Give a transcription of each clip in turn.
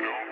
Know.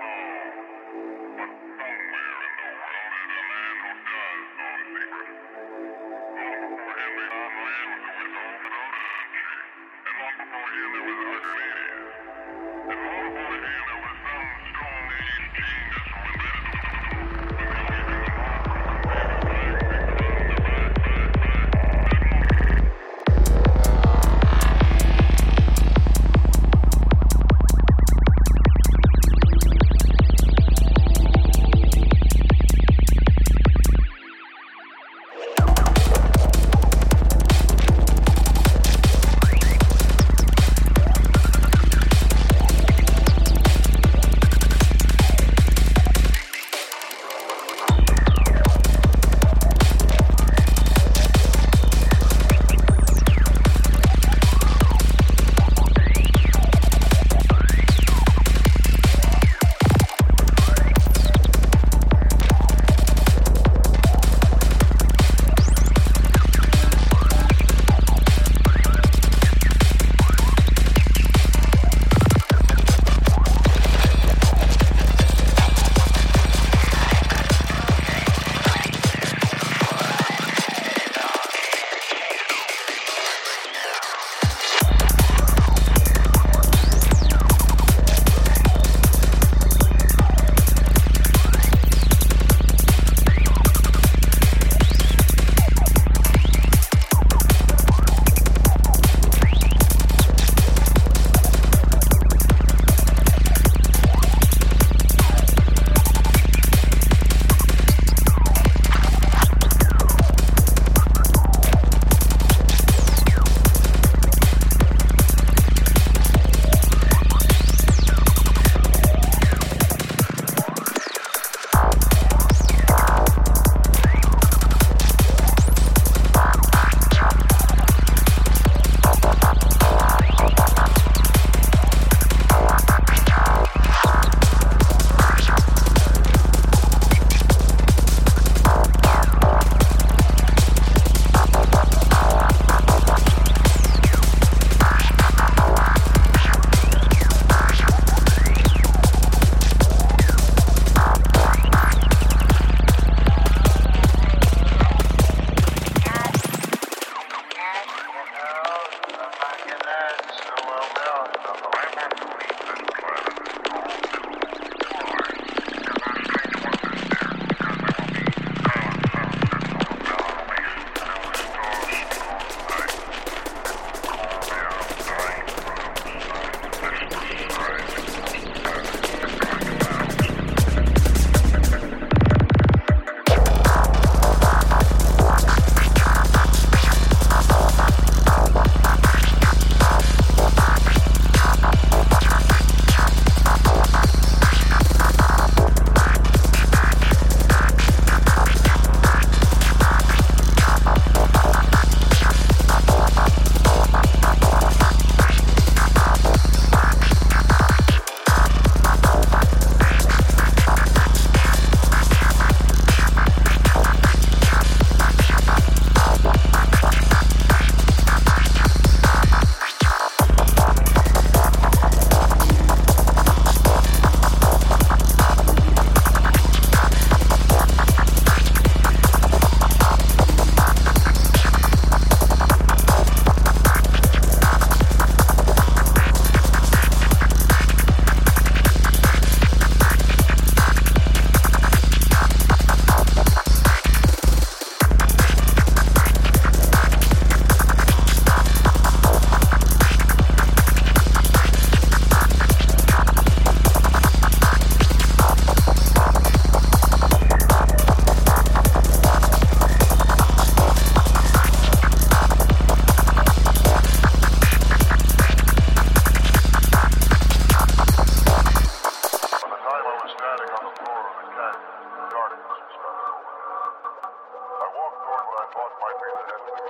might be the hesitant.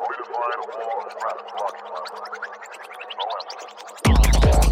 Only to find a wall and rapid rocket. No emphasis.